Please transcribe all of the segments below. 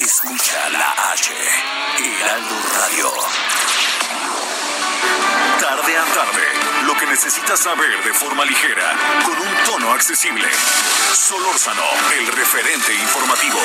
Escucha la H, Heraldo Radio. Tarde a tarde, lo que necesitas saber de forma ligera, con un tono accesible. Solórzano, el referente informativo.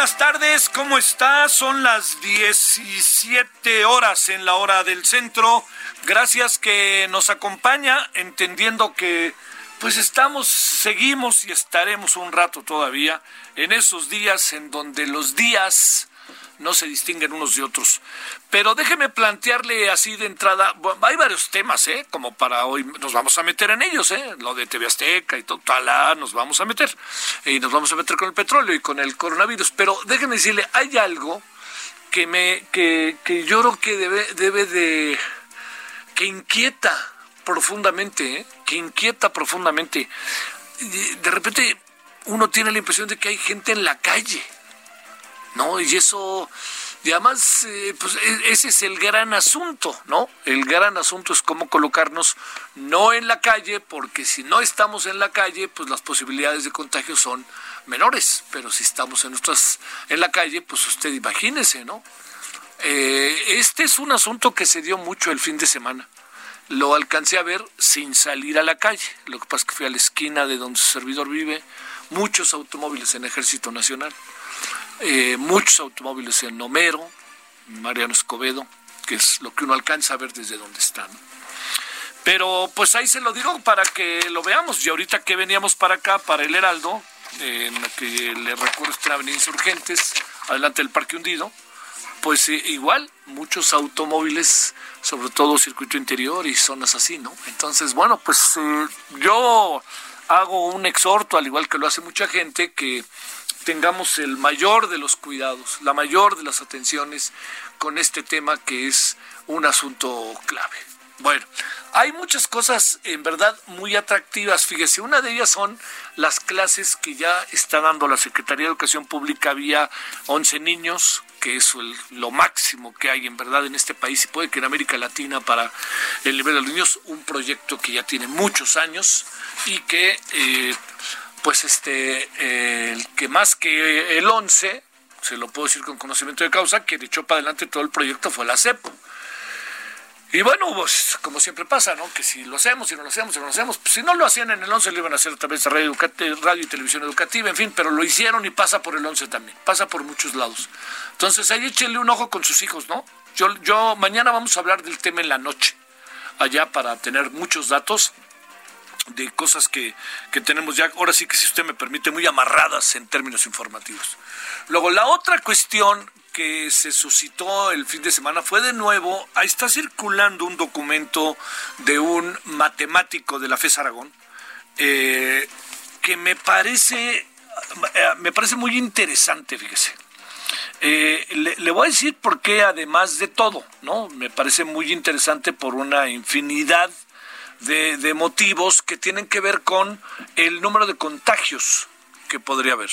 Buenas tardes, ¿cómo está? Son las 17 horas en la hora del centro. Gracias que nos acompaña, entendiendo que pues estamos, seguimos y estaremos un rato todavía en esos días en donde los días no se distinguen unos de otros. Pero déjeme plantearle así de entrada, hay varios temas, ¿eh? Como para hoy nos vamos a meter en ellos, ¿eh? Lo de TV Azteca y todo, talá, nos vamos a meter. Y nos vamos a meter con el petróleo y con el coronavirus. Pero déjeme decirle, hay algo que me, que, que yo creo que debe, debe de, que inquieta profundamente, ¿eh? que inquieta profundamente. De repente uno tiene la impresión de que hay gente en la calle ¿no? Y eso, y además, eh, pues e- ese es el gran asunto, ¿no? El gran asunto es cómo colocarnos no en la calle, porque si no estamos en la calle, pues las posibilidades de contagio son menores, pero si estamos en nuestras, en la calle, pues usted imagínese, ¿no? Eh, este es un asunto que se dio mucho el fin de semana. Lo alcancé a ver sin salir a la calle. Lo que pasa es que fui a la esquina de donde su servidor vive, muchos automóviles en Ejército Nacional eh, muchos automóviles en Homero, Mariano Escobedo, que es lo que uno alcanza a ver desde donde están. Pero pues ahí se lo digo para que lo veamos. Y ahorita que veníamos para acá, para el Heraldo, eh, en la que le recuerdo está en Avenida Insurgentes, adelante del Parque Hundido, pues eh, igual muchos automóviles, sobre todo circuito interior y zonas así, ¿no? Entonces, bueno, pues eh, yo hago un exhorto, al igual que lo hace mucha gente, que tengamos el mayor de los cuidados, la mayor de las atenciones con este tema que es un asunto clave. Bueno, hay muchas cosas en verdad muy atractivas. Fíjese, una de ellas son las clases que ya está dando la Secretaría de Educación Pública vía 11 niños, que es lo máximo que hay en verdad en este país y puede que en América Latina para el nivel de los niños, un proyecto que ya tiene muchos años y que eh, pues este, eh, que más que el 11, se lo puedo decir con conocimiento de causa, que echó para adelante todo el proyecto fue la CEPO. Y bueno, pues como siempre pasa, ¿no? Que si lo hacemos, si no lo hacemos, si no lo hacemos, pues, si no lo hacían en el 11 lo iban a hacer a través de radio, radio y televisión educativa, en fin, pero lo hicieron y pasa por el 11 también, pasa por muchos lados. Entonces ahí échenle un ojo con sus hijos, ¿no? Yo, yo mañana vamos a hablar del tema en la noche, allá para tener muchos datos de cosas que, que tenemos ya, ahora sí que si usted me permite, muy amarradas en términos informativos. Luego, la otra cuestión que se suscitó el fin de semana fue de nuevo, ahí está circulando un documento de un matemático de la FES Aragón, eh, que me parece, eh, me parece muy interesante, fíjese. Eh, le, voy a decir por qué, además de todo, ¿no? Me parece muy interesante por una infinidad de motivos que tienen que ver con el número de contagios que podría haber.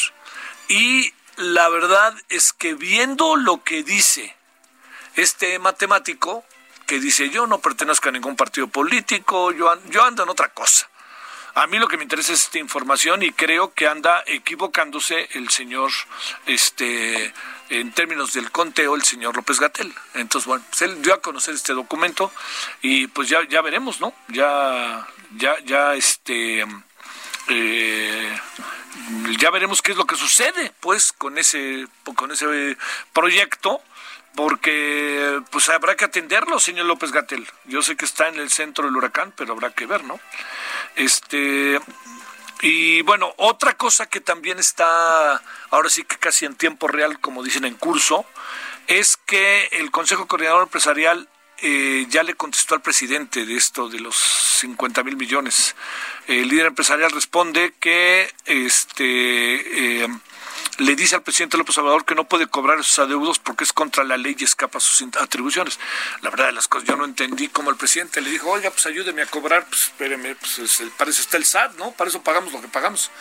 Y la verdad es que viendo lo que dice este matemático, que dice yo no pertenezco a ningún partido político, yo, yo ando en otra cosa. A mí lo que me interesa es esta información y creo que anda equivocándose el señor, este, en términos del conteo, el señor López Gatel. Entonces, bueno, pues él dio a conocer este documento y pues ya, ya veremos, ¿no? Ya, ya, ya, este, eh, ya veremos qué es lo que sucede, pues, con ese, con ese proyecto porque pues habrá que atenderlo, señor López Gatel. Yo sé que está en el centro del huracán, pero habrá que ver, ¿no? Este Y bueno, otra cosa que también está ahora sí que casi en tiempo real, como dicen en curso, es que el Consejo Coordinador Empresarial eh, ya le contestó al presidente de esto de los 50 mil millones. El líder empresarial responde que este eh, le dice al presidente López Obrador que no puede cobrar esos adeudos porque es contra la ley y escapa sus atribuciones. La verdad de las cosas, yo no entendí cómo el presidente le dijo, oiga, pues ayúdeme a cobrar, pues espéreme, pues para eso está el SAT, ¿no? Para eso pagamos lo que pagamos.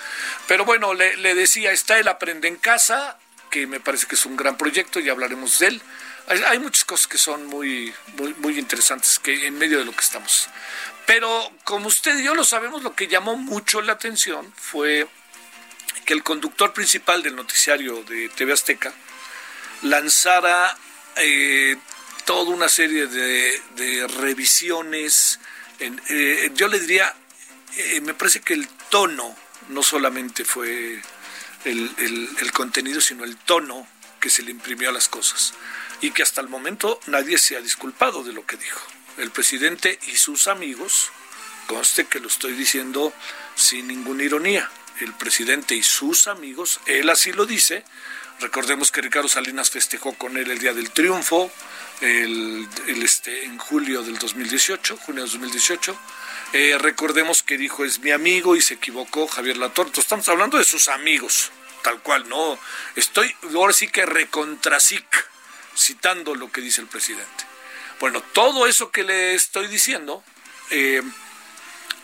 Pero bueno, le, le decía, está el Aprende en Casa, que me parece que es un gran proyecto y hablaremos de él. Hay, muchas cosas que son muy, muy, muy interesantes que en medio de lo que estamos. Pero como usted y yo lo sabemos, lo que llamó mucho la atención fue que el conductor principal del noticiario de TV Azteca lanzara eh, toda una serie de, revisiones. Eh, yo le diría, eh, me parece que el tono no solamente fue el, el, contenido, sino el tono que se le imprimió a las cosas. Y que hasta el momento nadie se ha disculpado de lo que dijo. El presidente y sus amigos, conste que lo estoy diciendo sin ninguna ironía, el presidente y sus amigos, él así lo dice. Recordemos que Ricardo Salinas festejó con él el Día del Triunfo, el, este, en julio del 2018, junio del 2018. Eh, recordemos que dijo es mi amigo y se equivocó Javier Latorto. Estamos hablando de sus amigos, tal cual, no. Estoy ahora sí que recontrasic, citando lo que dice el presidente. Bueno, todo eso que le estoy diciendo eh,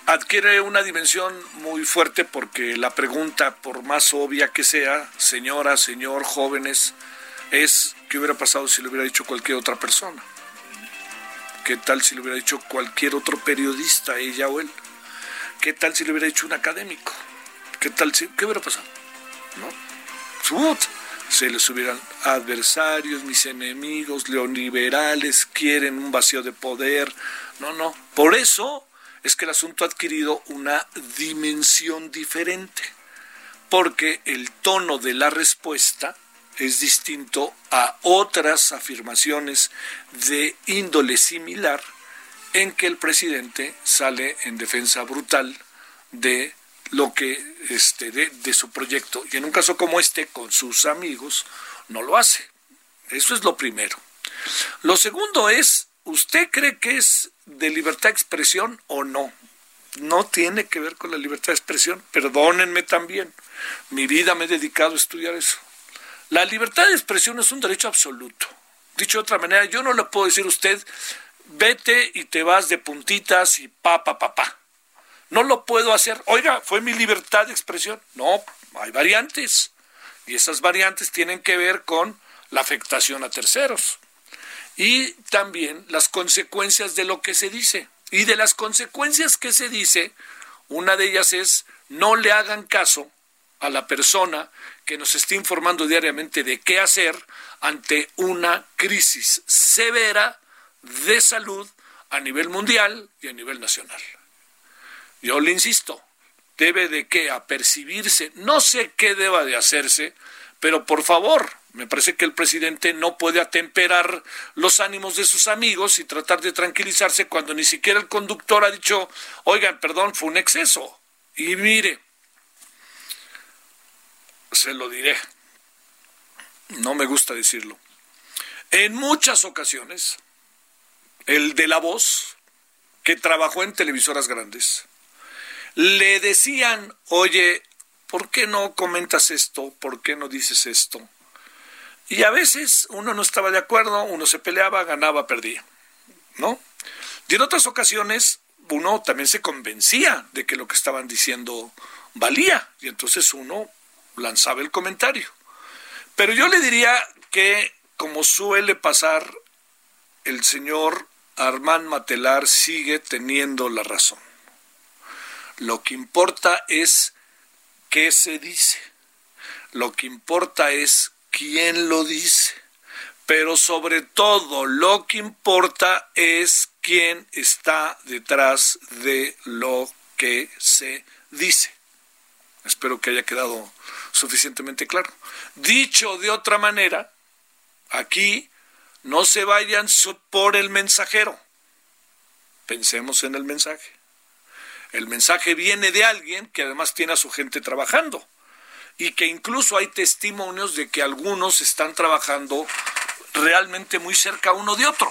adquiere una dimensión muy fuerte porque la pregunta, por más obvia que sea, señora, señor, jóvenes, es qué hubiera pasado si lo hubiera dicho cualquier otra persona. ¿Qué tal si lo hubiera dicho cualquier otro periodista, ella o él? ¿Qué tal si lo hubiera dicho un académico? ¿Qué tal si, qué hubiera pasado? ¿No? Se les hubieran adversarios, mis enemigos, neoliberales, quieren un vacío de poder. No, no. Por eso es que el asunto ha adquirido una dimensión diferente, porque el tono de la respuesta es distinto a otras afirmaciones de índole similar en que el presidente sale en defensa brutal de lo que este de, de, su proyecto y en un caso como este con sus amigos no lo hace. Eso es lo primero. Lo segundo es, ¿usted cree que es de libertad de expresión o no. No tiene que ver con la libertad de expresión. Perdónenme también. Mi vida me he dedicado a estudiar eso. La libertad de expresión es un derecho absoluto. Dicho de otra manera, yo no le puedo decir a usted, vete y te vas de puntitas y pa, pa, pa, pa. No lo puedo hacer. Oiga, fue mi libertad de expresión. No, hay variantes. Y esas variantes tienen que ver con la afectación a terceros y también las consecuencias de lo que se dice. Y de las consecuencias que se dice, una de ellas es no le hagan caso a la persona que nos está informando diariamente de qué hacer ante una crisis severa de salud a nivel mundial y a nivel nacional. Yo le insisto, debe de qué apercibirse, no sé qué deba de hacerse, pero por favor, me parece que el presidente no puede atemperar los ánimos de sus amigos y tratar de tranquilizarse cuando ni siquiera el conductor ha dicho, oigan, perdón, fue un exceso. Y mire, se lo diré, no me gusta decirlo. En muchas ocasiones, el de la voz, que trabajó en televisoras grandes, le decían, oye, ¿por qué no comentas esto? ¿Por qué no dices esto? Y a veces uno no estaba de acuerdo, uno se peleaba, ganaba, perdía, ¿no? Y en otras ocasiones uno también se convencía de que lo que estaban diciendo valía, y entonces uno lanzaba el comentario. Pero yo le diría que, como suele pasar, el señor Armand Matelar sigue teniendo la razón. Lo que importa es qué se dice. Lo que importa es quién lo dice, pero sobre todo lo que importa es quién está detrás de lo que se dice. Espero que haya quedado suficientemente claro. Dicho de otra manera, aquí no se vayan por el mensajero. Pensemos en el mensaje. El mensaje viene de alguien que además tiene a su gente trabajando y que incluso hay testimonios de que algunos están trabajando realmente muy cerca uno de otro.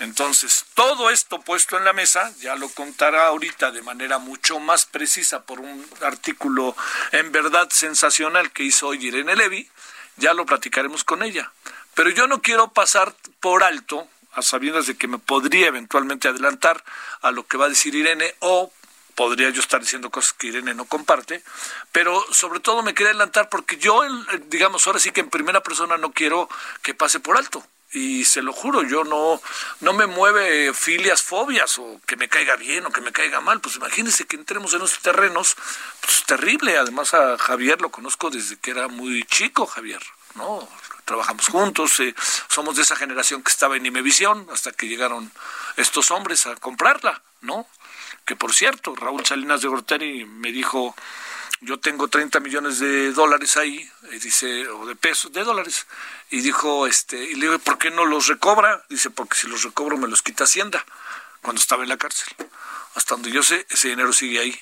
Entonces, todo esto puesto en la mesa, ya lo contará ahorita de manera mucho más precisa por un artículo en verdad sensacional que hizo hoy Irene Levy, ya lo platicaremos con ella. Pero yo no quiero pasar por alto, a sabiendas de que me podría eventualmente adelantar a lo que va a decir Irene o podría yo estar diciendo cosas que Irene no comparte, pero sobre todo me quería adelantar porque yo, digamos, ahora sí que en primera persona no quiero que pase por alto y se lo juro, yo no, no me mueve filias, fobias, o que me caiga bien o que me caiga mal. Pues imagínense que entremos en esos terrenos, pues terrible. Además a Javier lo conozco desde que era muy chico, Javier, ¿no? Trabajamos juntos, eh, somos de esa generación que estaba en Imevisión hasta que llegaron estos hombres a comprarla, ¿no? Que por cierto, Raúl Salinas de Gortari me dijo, yo tengo 30 millones de dólares ahí, dice, o de pesos, de dólares, y dijo, este, y le digo, ¿por qué no los recobra? Dice, porque si los recobro me los quita Hacienda, cuando estaba en la cárcel. Hasta donde yo sé, ese dinero sigue ahí,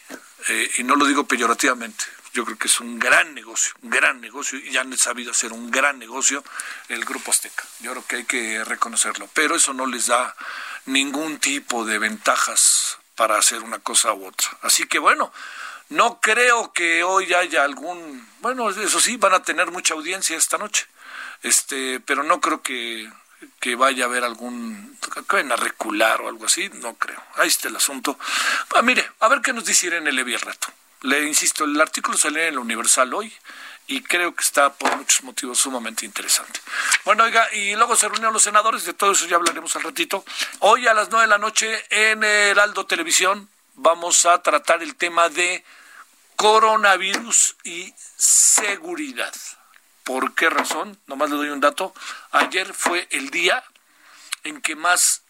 eh, y no lo digo peyorativamente, yo creo que es un gran negocio, un gran negocio, y ya han sabido hacer un gran negocio el Grupo Azteca. Yo creo que hay que reconocerlo, pero eso no les da ningún tipo de ventajas para hacer una cosa u otra. Así que bueno, no creo que hoy haya algún, bueno, eso sí, van a tener mucha audiencia esta noche, este, pero no creo que, que vaya a haber algún, que vayan a recular o algo así, no creo. Ahí está el asunto. Ah, mire, a ver qué nos dice Irene Levy el rato. Le insisto, el artículo salió en el Universal hoy y creo que está por muchos motivos sumamente interesante. Bueno, oiga, y luego se reunieron los senadores, de todo eso ya hablaremos al ratito. Hoy a las nueve de la noche en el Aldo Televisión vamos a tratar el tema de coronavirus y seguridad. ¿Por qué razón? Nomás le doy un dato. Ayer fue el día en que más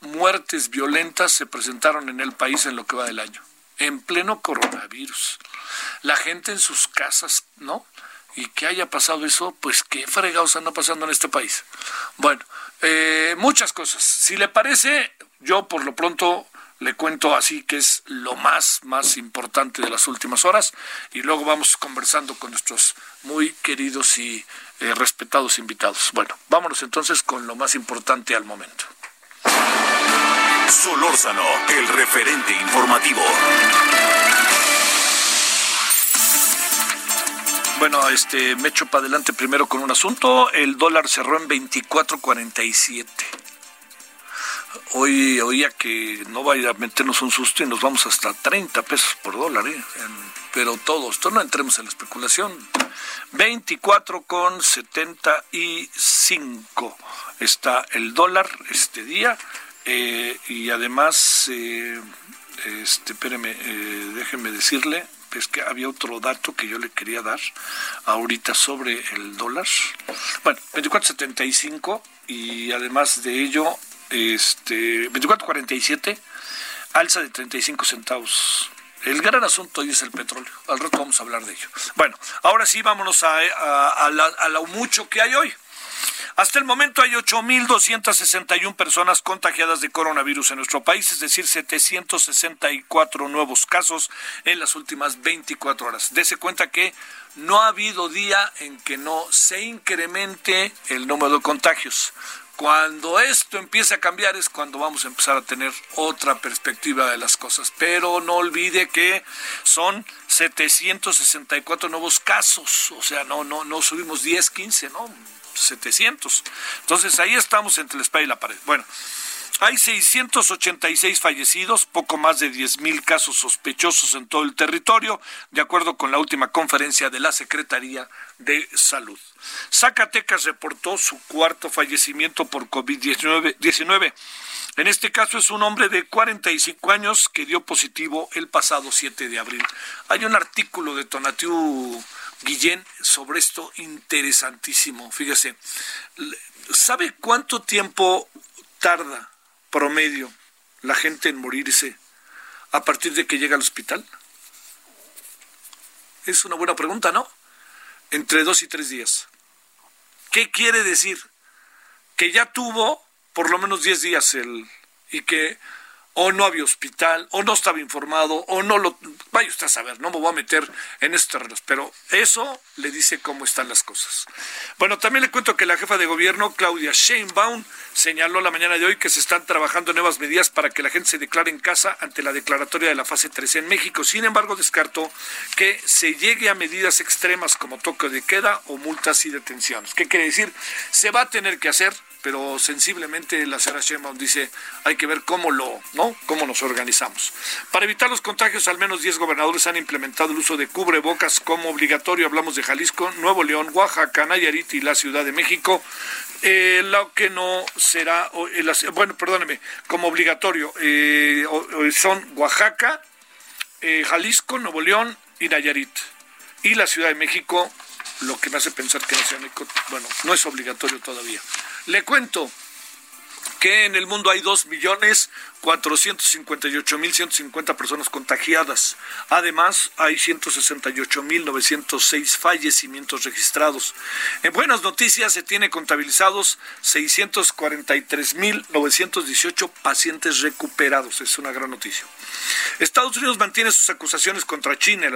muertes violentas se presentaron en el país en lo que va del año. En pleno coronavirus. La gente en sus casas, ¿no? Y que haya pasado eso, pues qué fregados anda pasando en este país. Bueno, eh, muchas cosas. Si le parece, yo por lo pronto le cuento así que es lo más, más importante de las últimas horas y luego vamos conversando con nuestros muy queridos y eh, respetados invitados. Bueno, vámonos entonces con lo más importante al momento. Solórzano, el referente informativo. Bueno, este, me echo para adelante primero con un asunto. El dólar cerró en 24.47 hoy oía que no vaya a meternos un susto y nos vamos hasta 30 pesos por dólar, ¿eh? pero todo esto no entremos en la especulación. 24 con 75 está el dólar este día eh, y además, eh, este, espéreme, eh, déjeme decirle, es que había otro dato que yo le quería dar ahorita sobre el dólar. Bueno, 24.75 y además de ello este 24.47, alza de 35 centavos. El gran asunto hoy es el petróleo. Al rato vamos a hablar de ello. Bueno, ahora sí vámonos a, a, a lo mucho que hay hoy. Hasta el momento hay 8.261 personas contagiadas de coronavirus en nuestro país, es decir, 764 nuevos casos en las últimas 24 horas. Dese cuenta que no ha habido día en que no se incremente el número de contagios. Cuando esto empiece a cambiar es cuando vamos a empezar a tener otra perspectiva de las cosas. Pero no olvide que son 764 nuevos casos, o sea, no no no subimos 10, 15, no, 700. Entonces ahí estamos entre la espalda y la pared. Bueno, hay 686 fallecidos, poco más de 10.000 casos sospechosos en todo el territorio, de acuerdo con la última conferencia de la Secretaría de Salud. Zacatecas reportó su cuarto fallecimiento por COVID-19. En este caso es un hombre de 45 años que dio positivo el pasado 7 de abril. Hay un artículo de Tonatiu Guillén sobre esto interesantísimo. Fíjese, ¿sabe cuánto tiempo tarda promedio la gente en morirse a partir de que llega al hospital? Es una buena pregunta, ¿no? Entre dos y tres días. ¿Qué quiere decir? Que ya tuvo por lo menos diez días el, y que o no había hospital, o no estaba informado, o no lo... Vaya usted a saber, no me voy a meter en estos terrenos, pero eso le dice cómo están las cosas. Bueno, también le cuento que la jefa de gobierno, Claudia Sheinbaum, señaló la mañana de hoy que se están trabajando nuevas medidas para que la gente se declare en casa ante la declaratoria de la fase 3 en México. Sin embargo, descartó que se llegue a medidas extremas como toque de queda o multas y detenciones. ¿Qué quiere decir? Se va a tener que hacer pero sensiblemente la señora Sheinbaum dice hay que ver cómo lo, ¿no? Cómo nos organizamos. Para evitar los contagios, al menos 10 gobernadores han implementado el uso de cubrebocas como obligatorio. Hablamos de Jalisco, Nuevo León, Oaxaca, Nayarit y la Ciudad de México. Eh, lo que no será, bueno, perdóneme, como obligatorio eh, son Oaxaca, eh, Jalisco, Nuevo León y Nayarit. Y la Ciudad de México, lo que me hace pensar que no, bueno, no es obligatorio todavía. Le cuento que en el mundo hay dos millones 458.150 personas contagiadas. Además, hay 168.906 fallecimientos registrados. En buenas noticias, se tiene contabilizados 643.918 pacientes recuperados. Es una gran noticia. Estados Unidos mantiene sus acusaciones contra China. El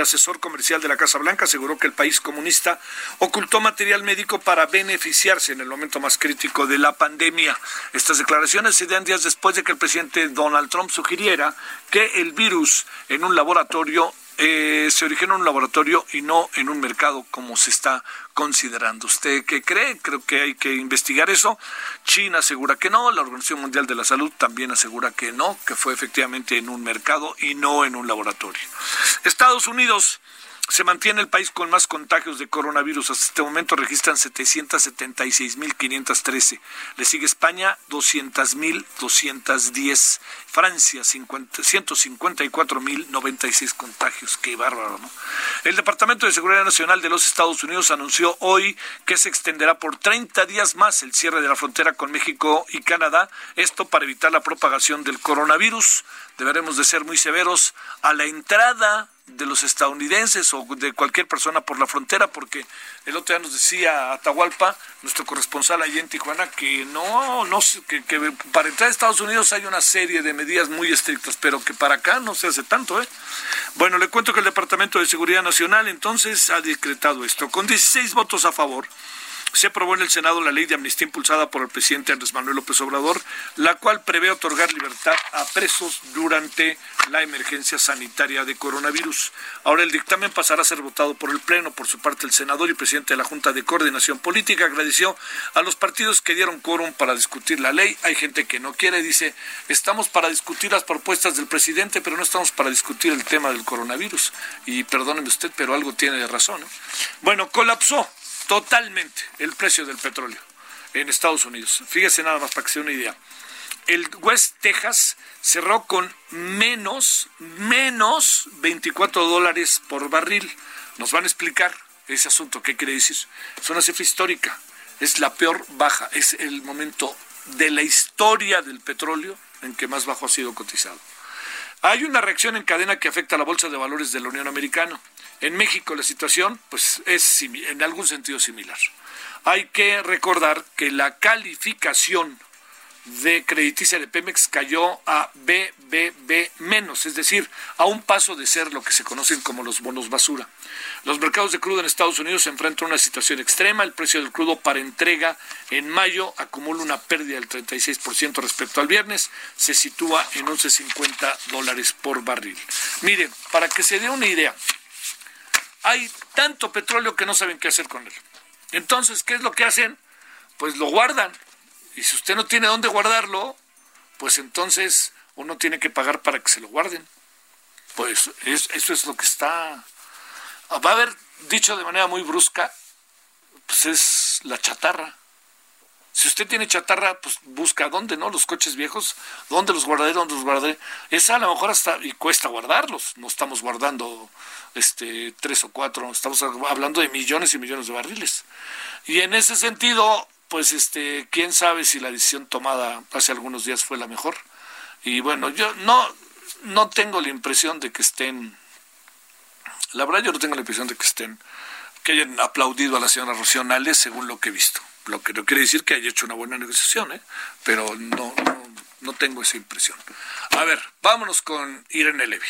asesor comercial de la Casa Blanca aseguró que el país comunista ocultó material médico para beneficiarse en el momento más crítico de la pandemia. Estas declaraciones se dan días después de que el presidente Donald Trump sugiriera que el virus en un laboratorio eh, se originó en un laboratorio y no en un mercado como se está considerando. ¿Usted qué cree? Creo que hay que investigar eso. China asegura que no, la Organización Mundial de la Salud también asegura que no, que fue efectivamente en un mercado y no en un laboratorio. Estados Unidos se mantiene el país con más contagios de coronavirus. Hasta este momento registran 776.513. Le sigue España, 200.210. Francia, 154.096 contagios. Qué bárbaro, ¿no? El Departamento de Seguridad Nacional de los Estados Unidos anunció hoy que se extenderá por 30 días más el cierre de la frontera con México y Canadá. Esto para evitar la propagación del coronavirus. Deberemos de ser muy severos a la entrada de los estadounidenses o de cualquier persona por la frontera, porque el otro día nos decía Atahualpa, nuestro corresponsal allí en Tijuana, que no, no que, que, para entrar a Estados Unidos hay una serie de medidas muy estrictas, pero que para acá no se hace tanto, ¿eh? Bueno, le cuento que el Departamento de Seguridad Nacional entonces ha decretado esto, con 16 votos a favor se aprobó en el Senado la ley de amnistía impulsada por el presidente Andrés Manuel López Obrador, la cual prevé otorgar libertad a presos durante la emergencia sanitaria de coronavirus. Ahora el dictamen pasará a ser votado por el Pleno. Por su parte, el senador y presidente de la Junta de Coordinación Política agradeció a los partidos que dieron quórum para discutir la ley. Hay gente que no quiere, dice, estamos para discutir las propuestas del presidente, pero no estamos para discutir el tema del coronavirus. Y perdóneme usted, pero algo tiene de razón. Bueno, colapsó totalmente el precio del petróleo en Estados Unidos. Fíjese nada más para que se dé una idea. El West Texas cerró con menos, menos 24 dólares por barril. Nos van a explicar ese asunto, qué quiere decir. Es una cifra histórica, es la peor baja, es el momento de la historia del petróleo en que más bajo ha sido cotizado. Hay una reacción en cadena que afecta a la Bolsa de Valores de la Unión Americana. En México la situación pues, es en algún sentido similar. Hay que recordar que la calificación de crediticia de Pemex cayó a BBB menos, es decir, a un paso de ser lo que se conocen como los bonos basura. Los mercados de crudo en Estados Unidos se enfrentan a una situación extrema. El precio del crudo para entrega en mayo acumula una pérdida del 36% respecto al viernes. Se sitúa en 11.50 dólares por barril. Miren, para que se dé una idea, hay tanto petróleo que no saben qué hacer con él. Entonces, ¿qué es lo que hacen? Pues lo guardan. Y si usted no tiene dónde guardarlo, pues entonces uno tiene que pagar para que se lo guarden. Pues eso es lo que está... Va a haber dicho de manera muy brusca, pues es la chatarra. Si usted tiene chatarra, pues busca dónde, ¿no? Los coches viejos, ¿dónde los guardaré? ¿Dónde los guardaré? Esa a lo mejor hasta, y cuesta guardarlos. No estamos guardando este tres o cuatro, estamos hablando de millones y millones de barriles. Y en ese sentido, pues este, quién sabe si la decisión tomada hace algunos días fue la mejor. Y bueno, yo no, no tengo la impresión de que estén, la verdad yo no tengo la impresión de que estén, que hayan aplaudido a la señora Rocío según lo que he visto lo que no quiere decir que haya hecho una buena negociación, ¿eh? pero no, no tengo esa impresión. A ver, vámonos con Irene Levy.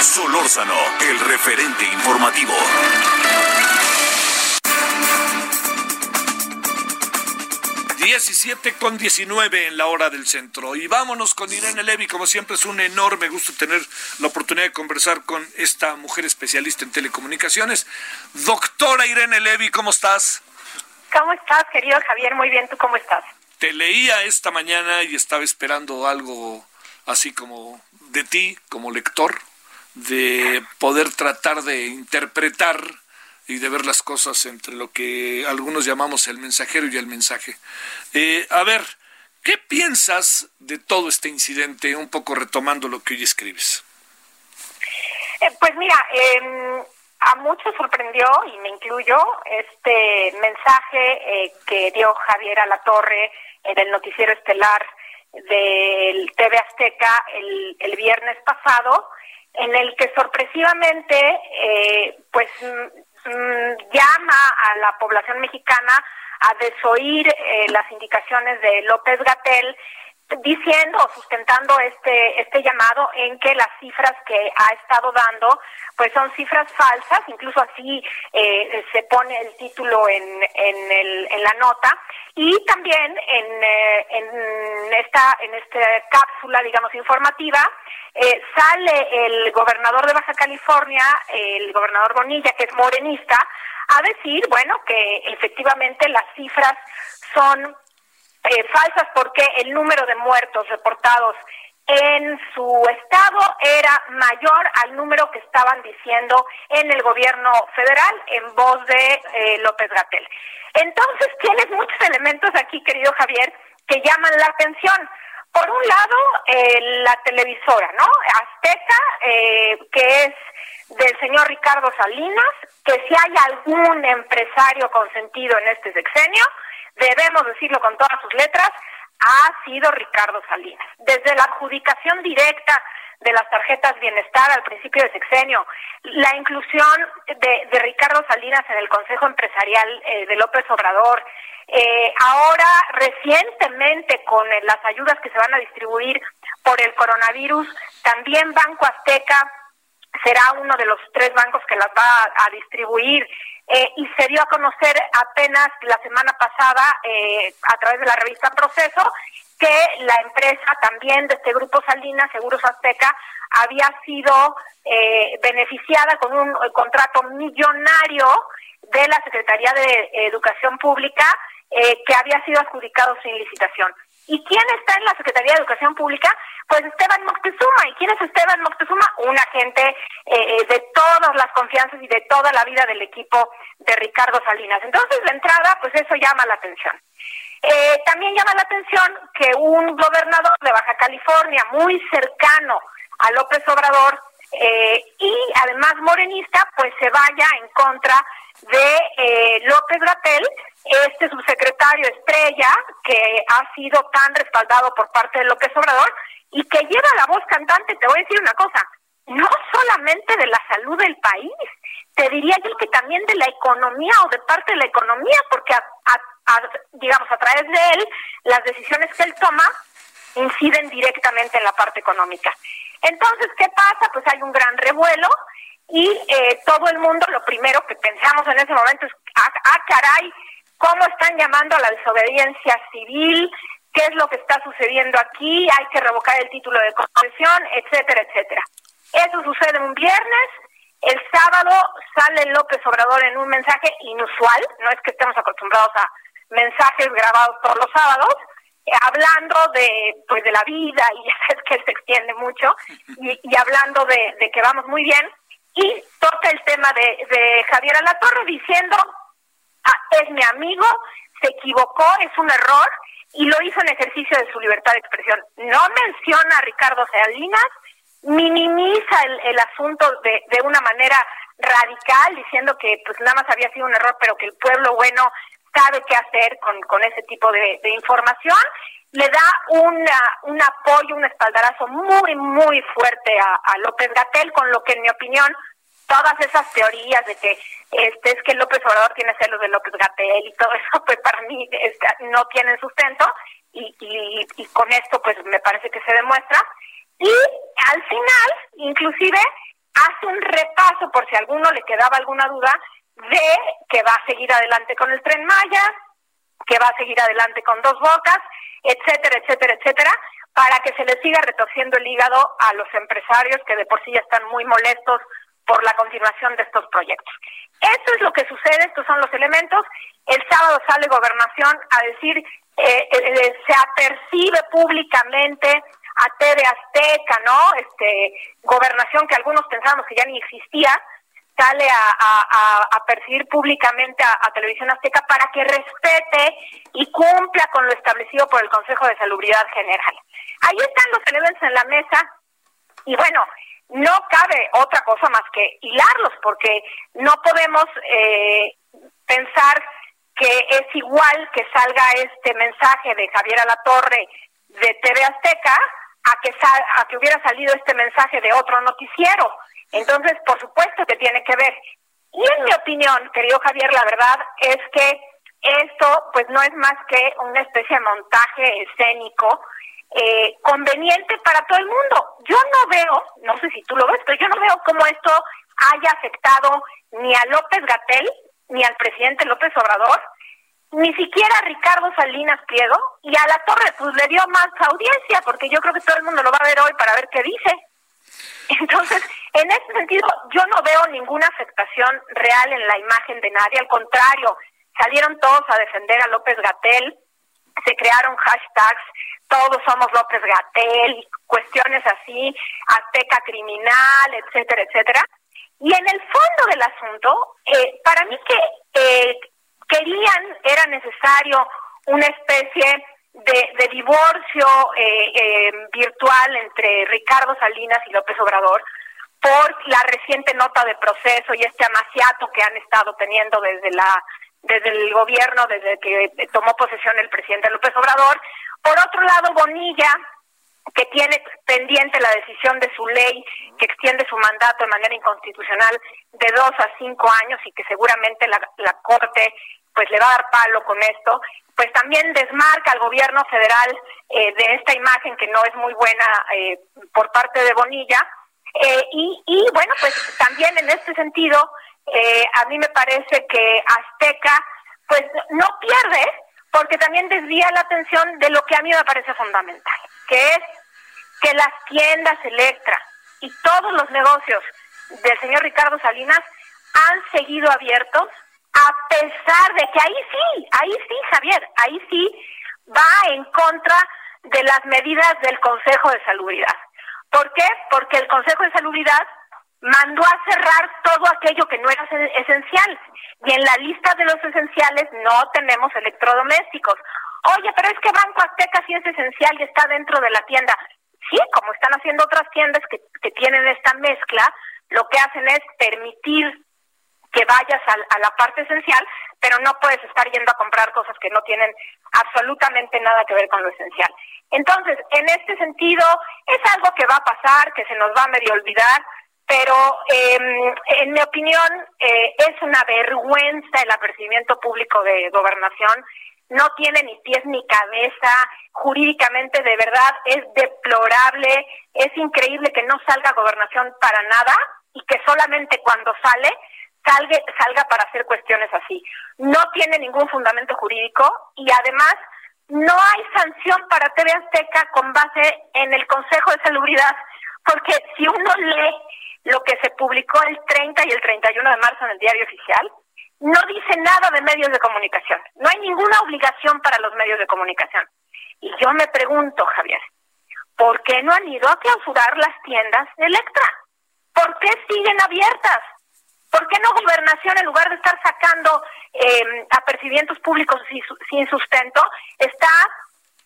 Solórzano, el referente informativo. 17 con 19 en la hora del centro. Y vámonos con Irene Levy. Como siempre es un enorme gusto tener la oportunidad de conversar con esta mujer especialista en telecomunicaciones. Doctora Irene Levy, ¿cómo estás? ¿Cómo estás, querido Javier? Muy bien, ¿tú cómo estás? Te leía esta mañana y estaba esperando algo así como de ti, como lector, de poder tratar de interpretar y de ver las cosas entre lo que algunos llamamos el mensajero y el mensaje. Eh, a ver, ¿qué piensas de todo este incidente, un poco retomando lo que hoy escribes? Eh, pues mira, em, a muchos sorprendió, y me incluyo, este mensaje eh, que dio Javier a la Torre en el noticiero estelar del TV Azteca el, el viernes pasado, en el que sorpresivamente, pues Mm, llama a la población mexicana a desoír eh, las indicaciones de López Gatel diciendo o sustentando este este llamado en que las cifras que ha estado dando pues son cifras falsas incluso así eh, se pone el título en en, el, en la nota. Y también en, eh, en esta en esta cápsula digamos informativa eh, sale el gobernador de Baja California el gobernador Bonilla que es morenista a decir bueno que efectivamente las cifras son eh, falsas porque el número de muertos reportados en su estado era mayor al número que estaban diciendo en el gobierno federal en voz de eh, López Gatel. Entonces tienes muchos elementos aquí, querido Javier, que llaman la atención. Por un lado, eh, la televisora, ¿no? Azteca, que es del señor Ricardo Salinas, que si hay algún empresario consentido en este sexenio, debemos decirlo con todas sus letras, ha sido Ricardo Salinas. Desde la adjudicación directa de las tarjetas bienestar al principio de sexenio, la inclusión de, Ricardo Salinas en el Consejo Empresarial eh, de López Obrador, eh, ahora recientemente con las ayudas que se van a distribuir por el coronavirus, también Banco Azteca será uno de los tres bancos que las va a distribuir eh, y se dio a conocer apenas la semana pasada eh, a través de la revista Proceso que la empresa también de este grupo Salinas, Seguros Azteca, había sido eh, beneficiada con un contrato millonario de la Secretaría de Educación Pública que había sido adjudicado sin licitación. ¿Y quién está en la Secretaría de Educación Pública? Pues Esteban Moctezuma. ¿Y quién es Esteban Moctezuma? Un agente eh, eh, de todas las confianzas y de toda la vida del equipo de Ricardo Salinas. Entonces, de entrada, pues eso llama la atención. Eh, también llama la atención que un gobernador de Baja California muy cercano a López Obrador y además morenista, pues se vaya en contra de López Gatel, este subsecretario estrella que ha sido tan respaldado por parte de López Obrador y que lleva la voz cantante, te voy a decir una cosa, no solamente de la salud del país, te diría yo que también de la economía o de parte de la economía, porque digamos a través de él las decisiones que él toma inciden directamente en la parte económica. Entonces, ¿qué pasa? Pues hay un gran revuelo y eh, todo el mundo lo primero que pensamos en ese momento es, ah, ah caray, ¿cómo están llamando a la desobediencia civil? qué es lo que está sucediendo aquí, hay que revocar el título de concesión, etcétera, etcétera. Eso sucede un viernes, el sábado sale López Obrador en un mensaje inusual, no es que estemos acostumbrados a mensajes grabados todos los sábados, eh, hablando de pues de la vida y ya sabes que se extiende mucho y, hablando de, que vamos muy bien y toca el tema de, de Javier Alatorre diciendo ah, es mi amigo, se equivocó, es un error y lo hizo en ejercicio de su libertad de expresión. No menciona a Ricardo Salinas, minimiza el, el asunto de, de una manera radical, diciendo que pues nada más había sido un error, pero que el pueblo bueno sabe qué hacer con, con ese tipo de, información. Le da una, un apoyo, un espaldarazo muy, muy fuerte a, López Gatel, con lo que en mi opinión todas esas teorías de que este es que López Obrador tiene celos de López Gatel y todo eso, pues para mí este, no tienen sustento y, y, y con esto pues me parece que se demuestra. Y al final, inclusive, hace un repaso, por si a alguno le quedaba alguna duda, de que va a seguir adelante con el tren Maya, que va a seguir adelante con dos bocas, etcétera, etcétera, etcétera, para que se le siga retorciendo el hígado a los empresarios que de por sí ya están muy molestos por la continuación de estos proyectos. Esto es lo que sucede, estos son los elementos. El sábado sale gobernación a decir, eh, eh, eh se apercibe públicamente a TV Azteca, ¿no? Este, gobernación que algunos pensábamos que ya ni existía, sale a, a, percibir públicamente a, Televisión Azteca para que respete y cumpla con lo establecido por el Consejo de Salubridad General. Ahí están los elementos en la mesa y bueno, no cabe otra cosa más que hilarlos porque no podemos eh, pensar que es igual que salga este mensaje de Javier Alatorre de TV Azteca a que, a que hubiera salido este mensaje de otro noticiero. Entonces, por supuesto que tiene que ver. Y en mi opinión, querido Javier, la verdad es que esto pues no es más que una especie de montaje escénico eh, conveniente para todo el mundo. Yo no veo, no sé si tú lo ves, pero yo no veo cómo esto haya afectado ni a López Gatel ni al presidente López Obrador, ni siquiera a Ricardo Salinas Pliego y a la Torre pues le dio más audiencia porque yo creo que todo el mundo lo va a ver hoy para ver qué dice. Entonces, en ese sentido, yo no veo ninguna afectación real en la imagen de nadie, al contrario, salieron todos a defender a López Gatel, se crearon hashtags, todos somos López Gatel, cuestiones así, azteca criminal, etcétera, etcétera. Y en el fondo del asunto, eh, para mí que eh, querían, era necesario una especie de, divorcio eh, eh, virtual entre Ricardo Salinas y López Obrador por la reciente nota de proceso y este amaciato que han estado teniendo desde la desde el gobierno, desde que tomó posesión el presidente López Obrador. Por otro lado, Bonilla, que tiene pendiente la decisión de su ley que extiende su mandato de manera inconstitucional de dos a cinco años y que seguramente la, la Corte pues le va a dar palo con esto, pues también desmarca al gobierno federal eh, de esta imagen que no es muy buena eh, por parte de Bonilla. Eh, y, y bueno, pues también en este sentido, a mí me parece que Azteca pues no pierde porque también desvía la atención de lo que a mí me parece fundamental, que es que las tiendas Electra y todos los negocios del señor Ricardo Salinas han seguido abiertos a pesar de que ahí sí, ahí sí, Javier, ahí sí va en contra de las medidas del Consejo de Salubridad. ¿Por qué? Porque el Consejo de Salubridad mandó a cerrar todo aquello que no era esencial. Y en la lista de los esenciales no tenemos electrodomésticos. Oye, pero es que Banco Azteca sí es esencial y está dentro de la tienda. Sí, como están haciendo otras tiendas que, que tienen esta mezcla, lo que hacen es permitir que vayas a, la parte esencial, pero no puedes estar yendo a comprar cosas que no tienen absolutamente nada que ver con lo esencial. Entonces, en este sentido, es algo que va a pasar, que se nos va a medio olvidar, pero em, en mi opinión eh, es una vergüenza el apercibimiento público de gobernación. No tiene ni pies ni cabeza, jurídicamente de verdad es deplorable, es increíble que no salga gobernación para nada y que solamente cuando sale salga, salga para hacer cuestiones así. No tiene ningún fundamento jurídico y además no hay sanción para TV Azteca con base en el Consejo de Salubridad, porque si uno lee lo que se publicó el 30 y el 31 de marzo en el diario oficial, no dice nada de medios de comunicación. No hay ninguna obligación para los medios de comunicación. Y yo me pregunto, Javier, ¿por qué no han ido a clausurar las tiendas Electra? ¿Por qué siguen abiertas? ¿Por qué no gobernación, en lugar de estar sacando eh, públicos sin sustento, está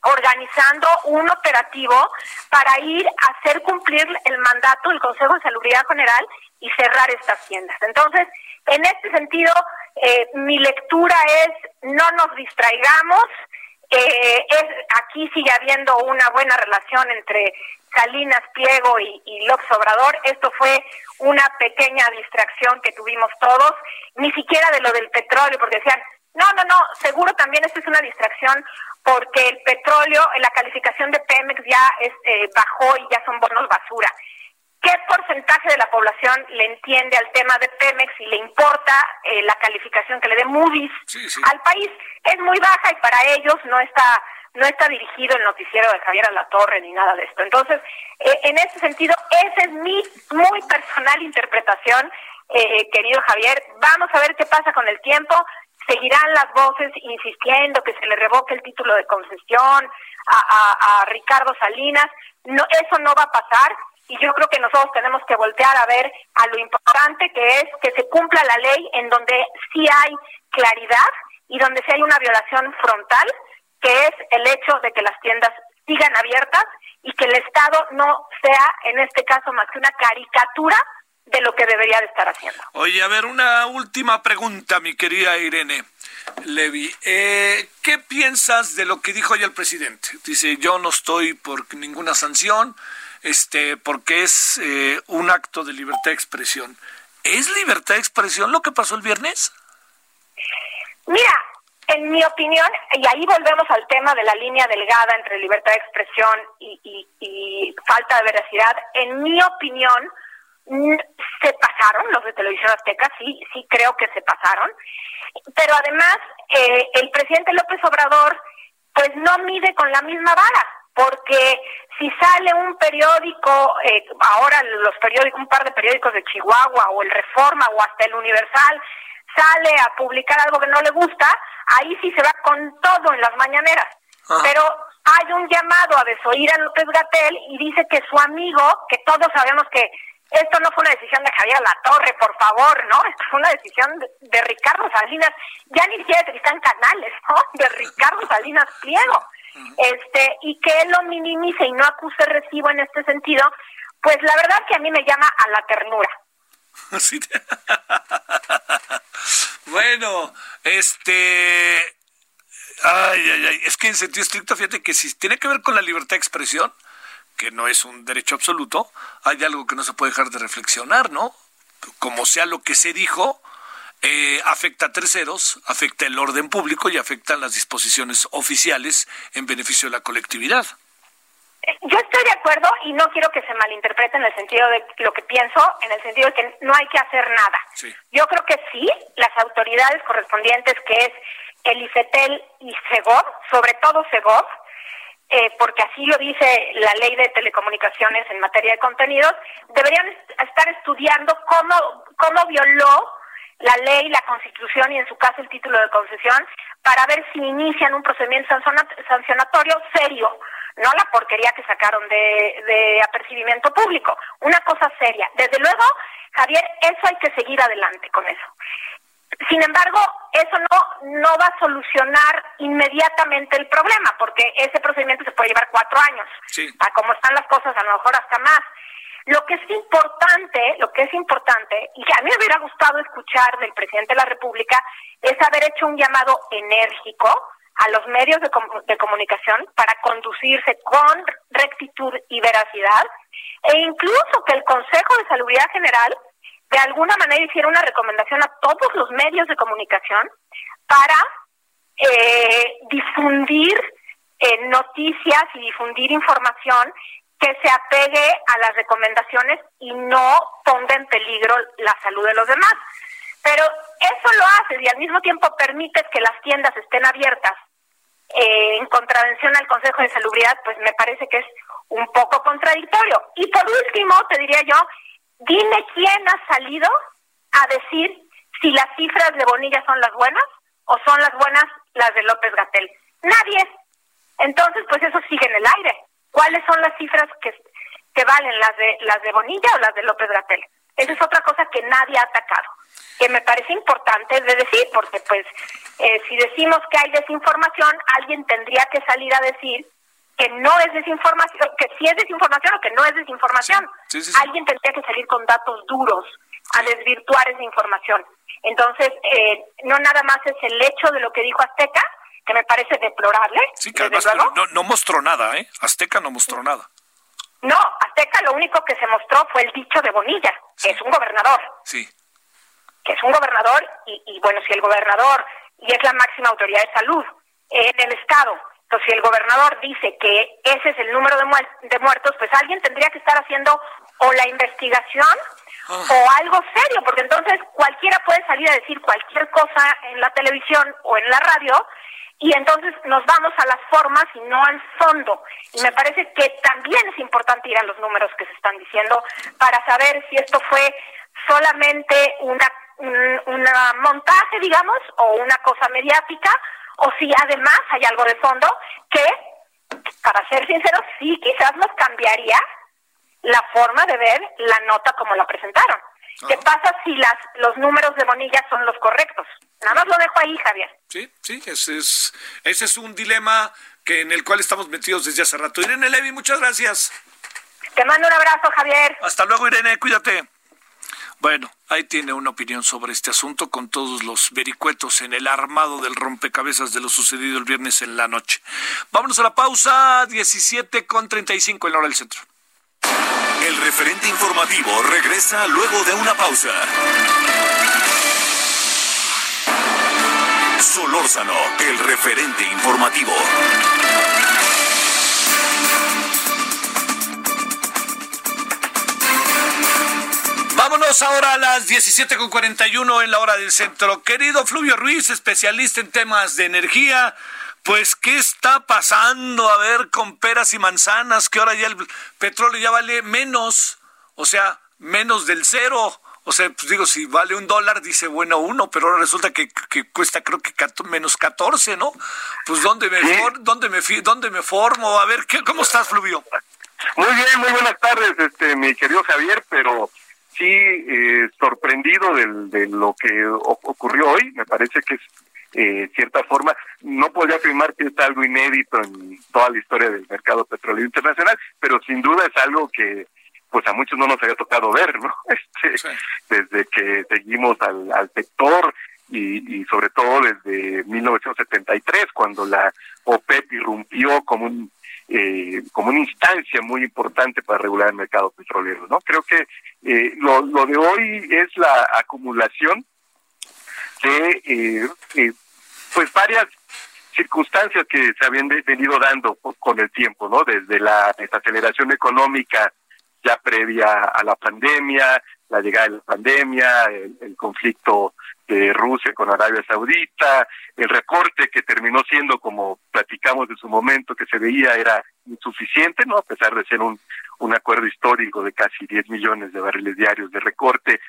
organizando un operativo para ir a hacer cumplir el mandato del Consejo de Salubridad General y cerrar estas tiendas? Entonces, en este sentido, eh, mi lectura es no nos distraigamos. Eh, aquí sigue habiendo una buena relación entre Salinas Pliego y, y López Obrador. Esto fue una pequeña distracción que tuvimos todos, ni siquiera de lo del petróleo, porque decían, no, no, no, seguro también esto es una distracción porque el petróleo la calificación de Pemex ya es, eh, bajó y ya son bonos basura. ¿Qué porcentaje de la población le entiende al tema de Pemex y le importa eh, la calificación que le dé Moody's al país? Es muy baja y para ellos no está no está dirigido el noticiero de Javier Alatorre ni nada de esto. Entonces, eh, en ese sentido, esa es mi muy personal interpretación, eh, querido Javier. Vamos a ver qué pasa con el tiempo. Seguirán las voces insistiendo que se le revoque el título de concesión a, a Ricardo Salinas. No, eso no va a pasar y yo creo que nosotros tenemos que voltear a ver a lo importante que es que se cumpla la ley en donde sí hay claridad y donde sí hay una violación frontal, que es el hecho de que las tiendas sigan abiertas y que el Estado no sea, en este caso, más que una caricatura de lo que debería de estar haciendo. Oye, a ver, una última pregunta, mi querida Irene. Levi, eh, ¿qué piensas de lo que dijo hoy el presidente? Dice, yo no estoy por ninguna sanción, este, porque es eh, un acto de libertad de expresión. ¿Es libertad de expresión lo que pasó el viernes? Mira, en mi opinión, y ahí volvemos al tema de la línea delgada entre libertad de expresión y, y falta de veracidad, en mi opinión, se pasaron los de Televisión Azteca, sí, sí creo que se pasaron, pero además eh, el presidente López Obrador pues no mide con la misma vara porque si sale un periódico, eh, ahora los periódicos, un par de periódicos de Chihuahua o el Reforma o hasta el Universal, sale a publicar algo que no le gusta, ahí sí se va con todo en las mañaneras. Pero hay un llamado a desoír a López Gatel y dice que su amigo, que todos sabemos que esto no fue una decisión de Javier La Torre, por favor, ¿no? Esto fue una decisión de, Ricardo Salinas, ya ni siquiera de Tristán Canales, ¿no? De Ricardo Salinas Pliego este y que él lo minimice y no acuse recibo en este sentido, pues la verdad que a mí me llama a la ternura. bueno, este... Ay. Es que en sentido estricto, fíjate que si tiene que ver con la libertad de expresión, que no es un derecho absoluto, hay algo que no se puede dejar de reflexionar, ¿no? Como sea lo que se dijo, eh, afecta a terceros, afecta el orden público y afecta las disposiciones oficiales en beneficio de la colectividad. Yo estoy de acuerdo y no quiero que se malinterprete en el sentido de lo que pienso, en el sentido de que no hay que hacer nada. Yo creo que sí, las autoridades correspondientes, que es el IFETEL y SEGOV, sobre todo SEGOV, eh, porque así lo dice la ley de telecomunicaciones en materia de contenidos, deberían estar estudiando cómo, cómo violó la ley, la constitución y en su caso el título de concesión para ver si inician un procedimiento sancionatorio serio, no la porquería que sacaron de, de apercibimiento público, una cosa seria. Desde luego, Javier, eso hay que seguir adelante con eso. Sin embargo, eso no, no va a solucionar inmediatamente el problema, porque ese procedimiento se puede llevar cuatro años. Sí. A como están las cosas, a lo mejor hasta más. Lo que es importante, lo que es importante, y que a mí me hubiera gustado escuchar del presidente de la República, es haber hecho un llamado enérgico a los medios de, de comunicación para conducirse con rectitud y veracidad, e incluso que el Consejo de Salubridad General de alguna manera hiciera una recomendación a todos los medios de comunicación para eh, difundir eh, noticias y difundir información que se apegue a las recomendaciones y no ponga en peligro la salud de los demás. Pero eso lo hace y al mismo tiempo permite que las tiendas estén abiertas eh, en contravención al Consejo de Salubridad, pues me parece que es un poco contradictorio. Y por último, te diría yo, dime quién ha salido a decir si las cifras de Bonilla son las buenas o son las buenas las de López Gatel. Nadie. Entonces, pues eso sigue en el aire cuáles son las cifras que, que valen, las de, las de Bonilla o las de López Gatel. Esa es otra cosa que nadie ha atacado, que me parece importante de decir, porque pues eh, si decimos que hay desinformación, alguien tendría que salir a decir que no es desinformación, que sí es desinformación o que no es desinformación. alguien tendría que salir con datos duros a desvirtuar esa información. Entonces, eh, no nada más es el hecho de lo que dijo Azteca, que me parece deplorable. Sí, que además no, no, mostró nada, ¿eh? Azteca no mostró nada. No, Azteca lo único que se mostró fue el dicho de Bonilla, que es un gobernador. Sí. Que es un gobernador y, y bueno, si el gobernador, y es la máxima autoridad de salud en el Estado, entonces si el gobernador dice que ese es el número de, de muertos, pues alguien tendría que estar haciendo o la investigación ah. o algo serio, porque entonces cualquiera puede salir a decir cualquier cosa en la televisión o en la radio y entonces nos vamos a las formas y no al fondo. Y me parece que también es importante ir a los números que se están diciendo para saber si esto fue solamente una, un montaje, digamos, o una cosa mediática, o si además hay algo de fondo que, para ser sinceros, sí quizás nos cambiaría la forma de ver la nota como la presentaron. ¿Qué pasa si las, los números de Bonilla son los correctos? Nada más lo dejo ahí, Javier. Sí, sí, ese es, ese es un dilema que en el cual estamos metidos desde hace rato. Irene Levi, muchas gracias. Te mando un abrazo, Javier. Hasta luego, Irene, cuídate. Bueno, ahí tiene una opinión sobre este asunto con todos los vericuetos en el armado del rompecabezas de lo sucedido el viernes en la noche. Vámonos a la pausa, 17 con 35 en la hora del centro. El referente informativo regresa luego de una pausa. Solórzano, el referente informativo. Vámonos ahora a las 17.41 en la hora del centro. Querido Fluvio Ruiz, especialista en temas de energía, pues, ¿qué está pasando? A ver, con peras y manzanas, que ahora ya el petróleo ya vale menos, o sea, menos del cero. O sea, pues digo, si vale un dólar, dice, bueno, uno, pero ahora resulta que, cuesta creo que menos 14, ¿no? Pues, ¿dónde me, dónde me, dónde me formo? A ver, ¿qué, ¿cómo estás, Fluvio? Muy bien, muy buenas tardes, este, mi querido Javier, pero sí eh, sorprendido de lo que ocurrió hoy. Me parece que es eh, cierta forma, no podría afirmar que es algo inédito en toda la historia del mercado petrolero internacional, pero sin duda es algo que pues a muchos no nos había tocado ver, ¿no? Este, Desde que seguimos al, al sector y, y sobre todo desde 1973, cuando la OPEP irrumpió como un eh, como una instancia muy importante para regular el mercado petrolero, ¿no? Creo que eh, lo, lo de hoy es la acumulación de eh, eh pues varias circunstancias que se habían venido dando con el tiempo, ¿no? Desde la desaceleración económica ya previa a la pandemia, la llegada de la pandemia, el, conflicto de Rusia con Arabia Saudita, el recorte que terminó siendo, como platicamos en su momento, que se veía era insuficiente, ¿no? A pesar de ser un, un acuerdo histórico de casi 10 millones de barriles diarios de recorte,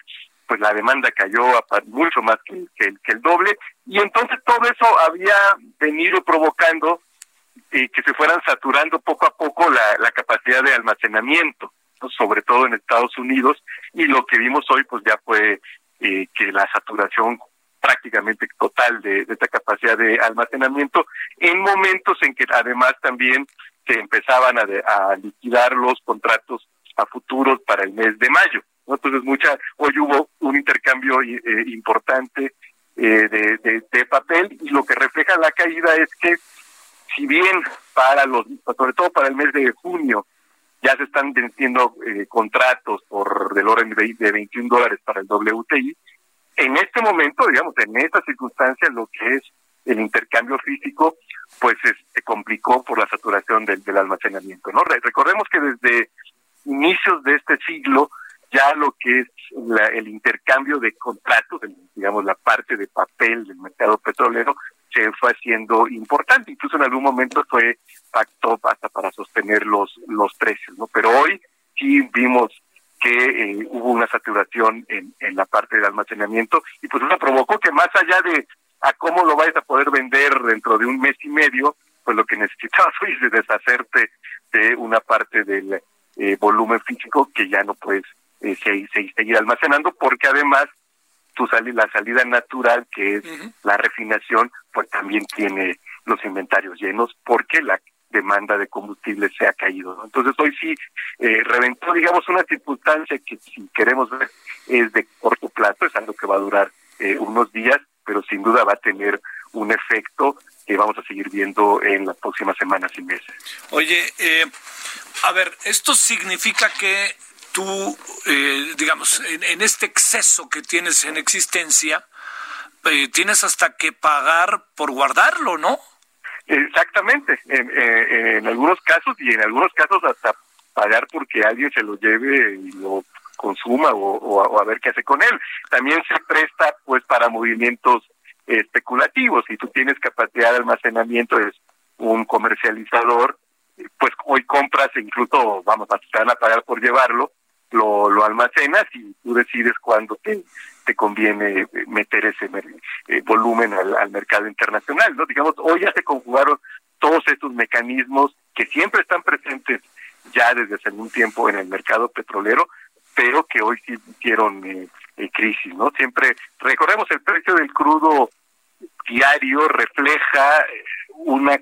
pues la demanda cayó a mucho más que, que, el doble y entonces todo eso había venido provocando eh, que se fueran saturando poco a poco la, capacidad de almacenamiento, sobre todo en Estados Unidos y lo que vimos hoy pues ya fue eh, que la saturación prácticamente total de, de esta capacidad de almacenamiento en momentos en que además también se empezaban a, a liquidar los contratos a futuros para el mes de mayo. Entonces, mucha, hoy hubo un intercambio eh, importante eh, de, papel y lo que refleja la caída es que si bien para los, sobre todo para el mes de junio, ya se están vendiendo eh, contratos por del orden de, de 21 dólares para el WTI, en este momento, digamos, en estas circunstancias, lo que es el intercambio físico, pues se complicó por la saturación del, del almacenamiento. ¿no? Recordemos que desde inicios de este siglo, ya lo que es el intercambio de contratos, digamos la parte de papel del mercado petrolero, se fue haciendo importante. Incluso en algún momento fue pacto hasta para sostener los, los precios, ¿no? Pero hoy sí vimos que eh, hubo una saturación en, en la parte del almacenamiento y pues eso provocó que más allá de a cómo lo vais a poder vender dentro de un mes y medio, pues lo que necesitabas hoy es deshacerte de una parte del eh, volumen físico que ya no puedes eh, seguir almacenando, porque además tu la salida natural, que es la refinación, pues también tiene los inventarios llenos, porque la demanda de combustible se ha caído. Entonces hoy sí eh, reventó, digamos, una circunstancia que si queremos ver es de corto plazo, es algo que va a durar eh, unos días, pero sin duda va a tener un efecto que vamos a seguir viendo en las próximas semanas y meses. Oye, eh, a ver, esto significa que tú, eh, digamos, en, este exceso que tienes en existencia, eh, tienes hasta que pagar por guardarlo, ¿no? Exactamente, en, algunos casos y en algunos casos hasta pagar porque alguien se lo lleve y lo consuma o, a ver qué hace con él. También se presta pues para movimientos especulativos. Si tú tienes capacidad de almacenamiento, es un comercializador, pues hoy compras e incluso, vamos, a te van a pagar por llevarlo, lo, lo almacenas y tú decides cuándo te, te conviene meter ese eh, volumen al, al mercado internacional, ¿no? Digamos, hoy ya se conjugaron todos estos mecanismos que siempre están presentes ya desde hace algún tiempo en el mercado petrolero, pero que hoy sí hicieron eh, eh, crisis, ¿no? Siempre, recordemos, el precio del crudo diario refleja una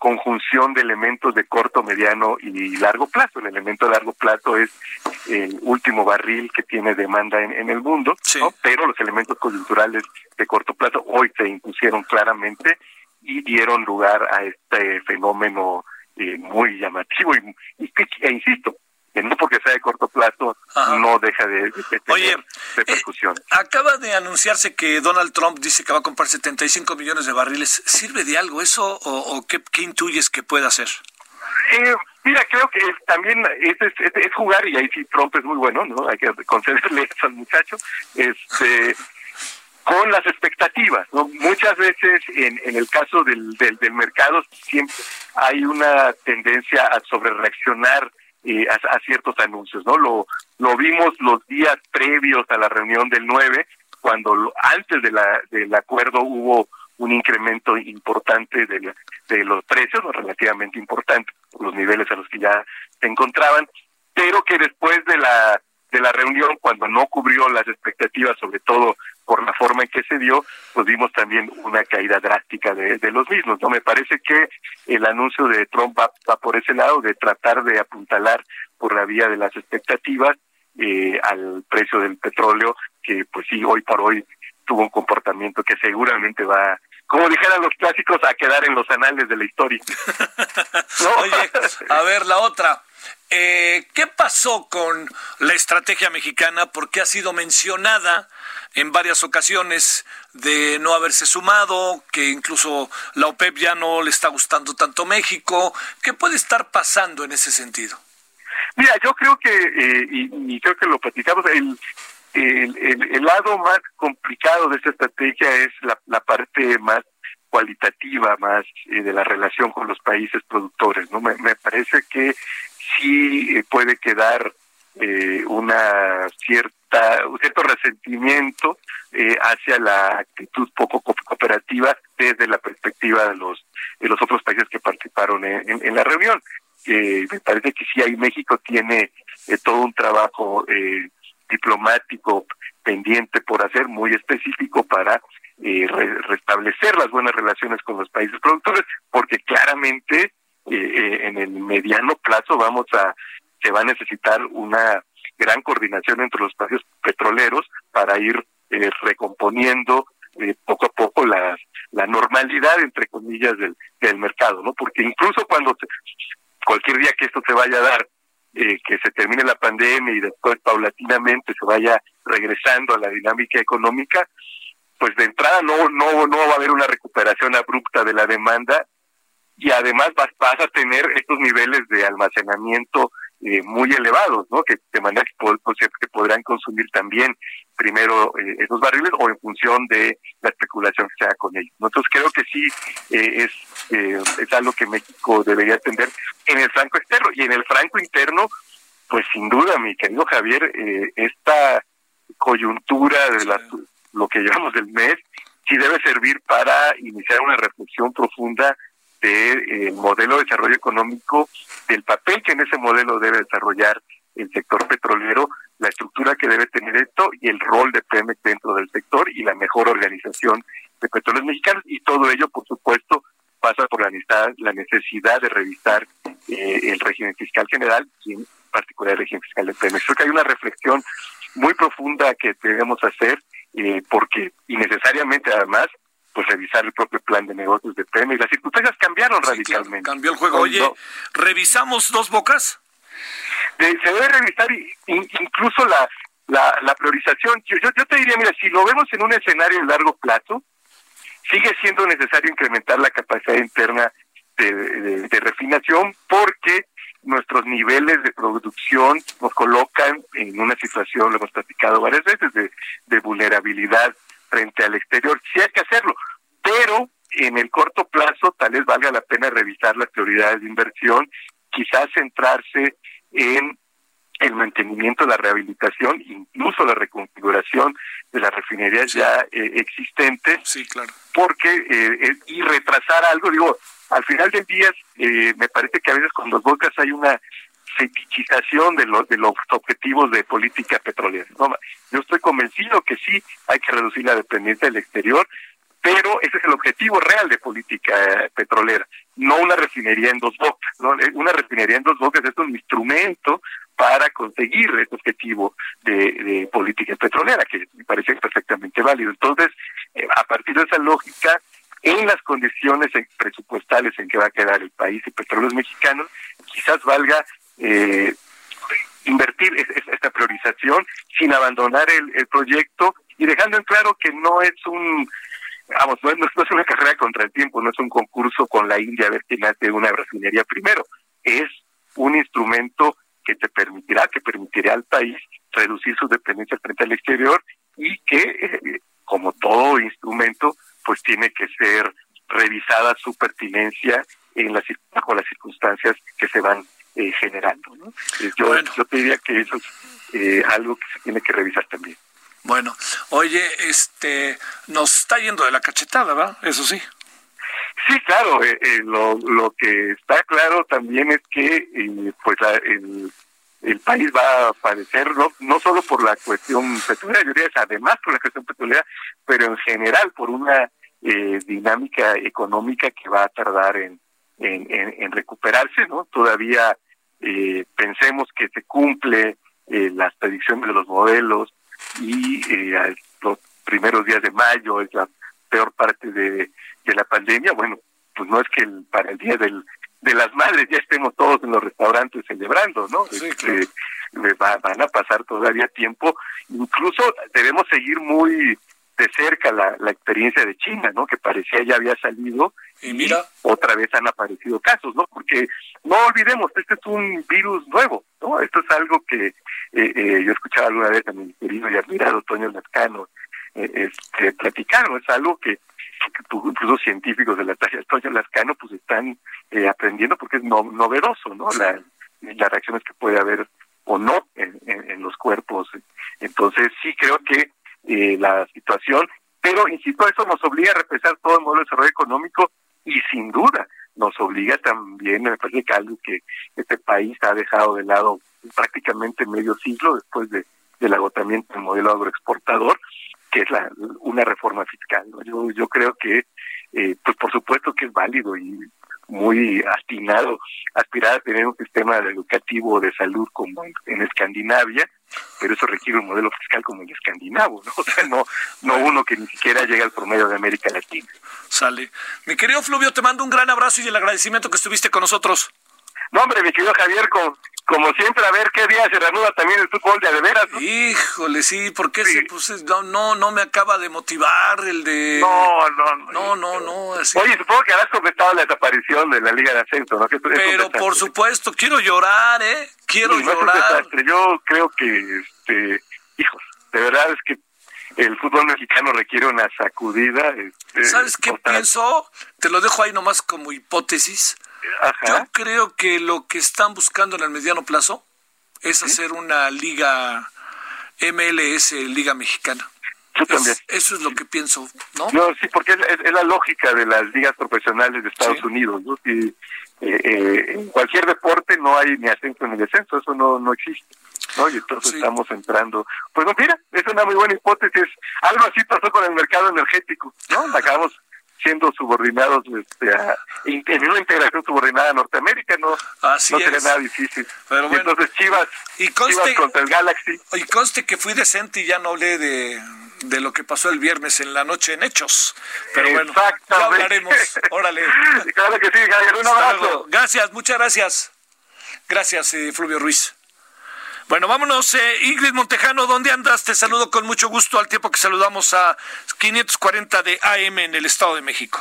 conjunción de elementos de corto, mediano y largo plazo. El elemento de largo plazo es el último barril que tiene demanda en, el mundo, pero los elementos coyunturales de corto plazo hoy se impusieron claramente y dieron lugar a este fenómeno eh, muy llamativo y, y, e insisto, que no porque sea de corto plazo no deja de, tener Oye, repercusión. Eh, acaba de anunciarse que Donald Trump dice que va a comprar 75 millones de barriles. ¿Sirve de algo eso o, qué, intuyes que puede hacer? Eh, mira, creo que también es, es, jugar y ahí sí Trump es muy bueno, ¿no? Hay que concederle eso al muchacho. Este con las expectativas, ¿no? Muchas veces en, en el caso del, del, del mercado siempre hay una tendencia a sobrereaccionar eh, a, ciertos anuncios, ¿no? Lo, lo vimos los días previos a la reunión del 9, cuando antes de la, del acuerdo hubo un incremento importante de, de los precios, ¿no? relativamente importante, los niveles a los que ya se encontraban, pero que después de la de la reunión, cuando no cubrió las expectativas, sobre todo por la forma en que se dio, pues vimos también una caída drástica de, los mismos. No me parece que el anuncio de Trump va, por ese lado, de tratar de apuntalar por la vía de las expectativas eh, al precio del petróleo, que pues sí, hoy por hoy tuvo un comportamiento que seguramente va como dijeran los clásicos, a quedar en los anales de la historia. Oye, a ver, la otra. Eh, ¿Qué pasó con la estrategia mexicana? Porque ha sido mencionada en varias ocasiones de no haberse sumado, que incluso la OPEP ya no le está gustando tanto México. ¿Qué puede estar pasando en ese sentido? Mira, yo creo que, eh, y, creo que lo platicamos, el, el, lado más complicado de esta estrategia es la, parte más cualitativa, más eh, de la relación con los países productores. no Me, parece que sí eh, puede quedar eh, una cierta un cierto resentimiento eh, hacia la actitud poco cooperativa desde la perspectiva de los de los otros países que participaron en, en, la reunión. Eh, me parece que sí, ahí México tiene eh, todo un trabajo eh, diplomático pendiente por hacer, muy específico para eh, restablecer las buenas relaciones con los países productores, porque claramente eh, en el mediano plazo vamos a se va a necesitar una gran coordinación entre los países petroleros para ir eh, recomponiendo eh, poco a poco la, la normalidad entre comillas del, del mercado, ¿no? Porque incluso cuando cualquier día que esto se vaya a dar, eh, que se termine la pandemia y después paulatinamente se vaya regresando a la dinámica económica, pues de entrada no no no va a haber una recuperación abrupta de la demanda y además vas, vas a tener estos niveles de almacenamiento eh, muy elevados, ¿no? Que de manera que, podrán consumir también primero eh, esos barriles o en función de la especulación que se haga con ellos. Entonces creo que sí eh, es, es algo que México debería atender en el franco externo y en el franco interno, pues sin duda, mi querido Javier, esta coyuntura de la, lo que llevamos del mes sí debe servir para iniciar una reflexión profunda del eh, modelo de desarrollo económico, del papel que en ese modelo debe desarrollar el sector petrolero, la estructura que debe tener esto y el rol de Pemex dentro del sector y la mejor organización de petróleos mexicanos y todo ello, por supuesto, pasa por la necesidad, la necesidad de revisar eh, el régimen fiscal general y en particular el régimen fiscal de Pemex. Creo que hay una reflexión muy profunda que debemos hacer eh, porque innecesariamente además pues revisar el propio plan de negocios de Pemex. Las circunstancias cambiaron radicalmente. cambió el juego. Oye, ¿revisamos dos bocas? se debe revisar incluso la, la, priorización. Yo, yo, te diría, mira, si lo vemos en un escenario de largo plazo, sigue siendo necesario incrementar la capacidad interna de, refinación porque nuestros niveles de producción nos colocan en una situación, lo hemos platicado varias veces, de, de vulnerabilidad frente al exterior. Sí hay que hacerlo, pero en el corto plazo tal vez valga la pena revisar las prioridades de inversión, quizás centrarse en el mantenimiento, la rehabilitación, incluso la reconfiguración de las refinerías ya eh, existentes. Sí, claro. Porque, eh, eh, y retrasar algo, digo, al final del día, me parece que a veces con los bocas hay una fetichización de, de los objetivos de política petrolera. yo estoy convencido que sí hay que reducir la dependencia del exterior, pero ese es el objetivo real de política petrolera, no una refinería en dos bocas. ¿no? Una refinería en dos bocas es un instrumento para conseguir ese objetivo de, política petrolera, que me parece perfectamente válido. Entonces, eh, a partir de esa lógica, en las condiciones presupuestales en que va a quedar el país y petróleos mexicanos, quizás valga eh, invertir esta priorización sin abandonar el proyecto y dejando en claro que no es un vamos, no, es una carrera contra el tiempo, no es un concurso con la India a ver quién hace una refinería primero, es un instrumento que te permitirá, que permitirá al país reducir su dependencia frente al exterior y que, eh, como todo instrumento, pues tiene que ser revisada su pertinencia en las, bajo las circunstancias que se van eh, generando. ¿no? Eh, yo, yo te diría que eso es algo que se tiene que revisar también. Bueno, oye, este, nos está yendo de la cachetada, ¿verdad? Eso sí. Sí, claro. Eh, eh, lo, lo que está claro también es que, eh, pues, el, el país va a padecer no, no solo por la cuestión petrolera, yo diría además por la cuestión petrolera, pero en general por una dinámica económica que va a tardar en, en, en, recuperarse, ¿no? Todavía pensemos que se cumple las predicciones de los modelos y eh, los primeros días de mayo es la peor parte de, de la pandemia. Bueno, pues no es que para el día del, de las madres ya estemos todos en los restaurantes celebrando, ¿no? Este, van a pasar todavía tiempo. Incluso debemos seguir muy de cerca la, la experiencia de China, ¿no? Que parecía ya había salido y mira otra vez han aparecido casos, ¿no? Porque no olvidemos, este es un virus nuevo, ¿no? Esto es algo que eh, eh, yo escuchaba alguna vez a mi querido y admirado Toño Lascano eh, este, platicar, Es algo que, incluso científicos de la talla de Toño Lascano pues están eh, aprendiendo porque es novedoso, ¿no? La, las reacciones que puede haber o no en, en los cuerpos. Entonces sí creo que eh, la situación, pero insisto, eso nos obliga a repensar todo el modelo de desarrollo económico y sin duda nos obliga también, me parece que algo que este país ha dejado de lado prácticamente medio siglo después de, del agotamiento del modelo agroexportador, que es la, una reforma fiscal. Yo, yo creo que, eh, pues por supuesto que es válido y muy atinado aspirar a tener un sistema educativo de salud como en, Escandinavia, pero eso requiere un modelo fiscal como el escandinavo, ¿no? O sea, no, no uno que ni siquiera llega al promedio de América Latina. Sale. Mi querido Fluvio, te mando un gran abrazo y el agradecimiento que estuviste con nosotros. No, hombre, mi querido Javier, con, como siempre, a ver qué día se reanuda también el fútbol de, de veras. Híjole, sí, porque sí. pues, no, no, no me acaba de motivar el de... No, no, no. No, no, no. Oye, supongo que has comentado la desaparición de la Liga de Ascenso, ¿no? Pero por supuesto, quiero llorar, ¿eh? Quiero llorar. Yo creo que, este, hijos, de verdad es que el fútbol mexicano requiere una sacudida. Este, ¿Sabes qué pienso? Te lo dejo ahí nomás como hipótesis. Yo creo que lo que están buscando en el mediano plazo es hacer una liga MLS, Liga Mexicana. Yo también. Eso es lo que pienso, ¿no? No, sí, porque es, la lógica de las ligas profesionales de Estados Unidos, ¿no? Eh, eh, en cualquier deporte no hay ni ascenso ni descenso, eso no, no existe. ¿no? Y entonces estamos entrando. Pues no, mira, es una muy buena hipótesis. Algo así pasó con el mercado energético, ¿no? Acabamos siendo subordinados este, a, en una integración subordinada a Norteamérica, no, no sería nada difícil. Pero entonces Chivas, y conste, contra el Galaxy. Y conste que fui decente y ya no hablé de, de lo que pasó el viernes en la noche en Hechos. Pero bueno, ya hablaremos. Órale. Claro que sí, Javier. Un abrazo. Gracias, muchas gracias. Gracias, eh, Fluvio Ruiz. Bueno, vámonos. Eh, Ingrid Montejano, ¿dónde andas? Te saludo con mucho gusto al tiempo que saludamos a 540 de AM en el Estado de México.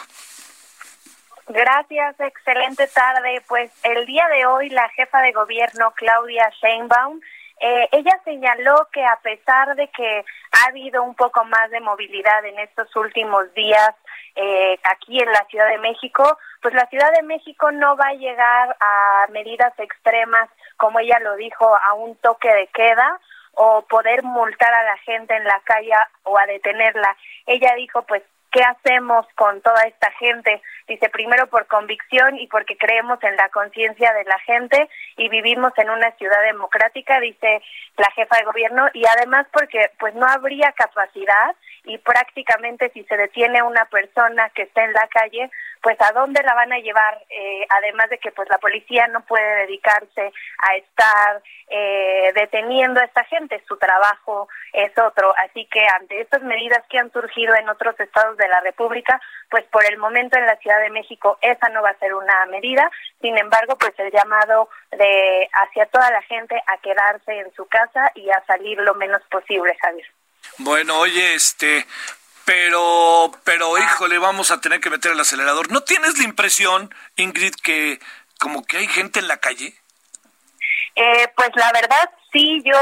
Gracias, excelente tarde. Pues el día de hoy la jefa de gobierno, Claudia Sheinbaum, eh, ella señaló que a pesar de que ha habido un poco más de movilidad en estos últimos días eh, aquí en la Ciudad de México, pues la Ciudad de México no va a llegar a medidas extremas, como ella lo dijo, a un toque de queda o poder multar a la gente en la calle o a detenerla. Ella dijo, pues ¿Qué hacemos con toda esta gente? Dice, primero por convicción y porque creemos en la conciencia de la gente y vivimos en una ciudad democrática, dice la jefa de gobierno, y además porque pues no habría capacidad y prácticamente si se detiene una persona que está en la calle, pues a dónde la van a llevar, eh, además de que pues la policía no puede dedicarse a estar eh, deteniendo a esta gente, su trabajo es otro, así que ante estas medidas que han surgido en otros estados de la República, pues por el momento en la Ciudad de México esa no va a ser una medida, sin embargo pues el llamado de hacia toda la gente a quedarse en su casa y a salir lo menos posible, Javier. Bueno, oye, este, pero, pero, híjole, vamos a tener que meter el acelerador. ¿No tienes la impresión, Ingrid, que como que hay gente en la calle? Eh, pues la verdad sí, yo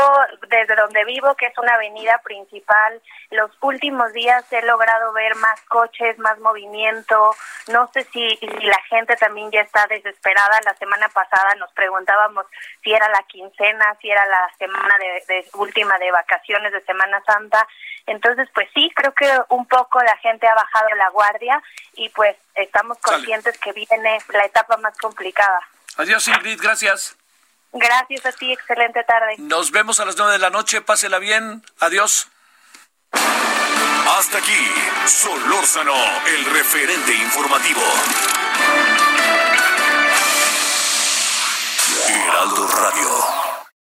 desde donde vivo, que es una avenida principal, los últimos días he logrado ver más coches, más movimiento. No sé si, si la gente también ya está desesperada. La semana pasada nos preguntábamos si era la quincena, si era la semana de, última de vacaciones de Semana Santa. Entonces, pues sí, creo que un poco la gente ha bajado la guardia y pues estamos conscientes que viene la etapa más complicada. Adiós, Ingrid, gracias. Gracias a ti, excelente tarde. Nos vemos a las nueve de la noche, pásela bien, adiós. Hasta aquí, Solórzano, el referente informativo. Heraldo Radio.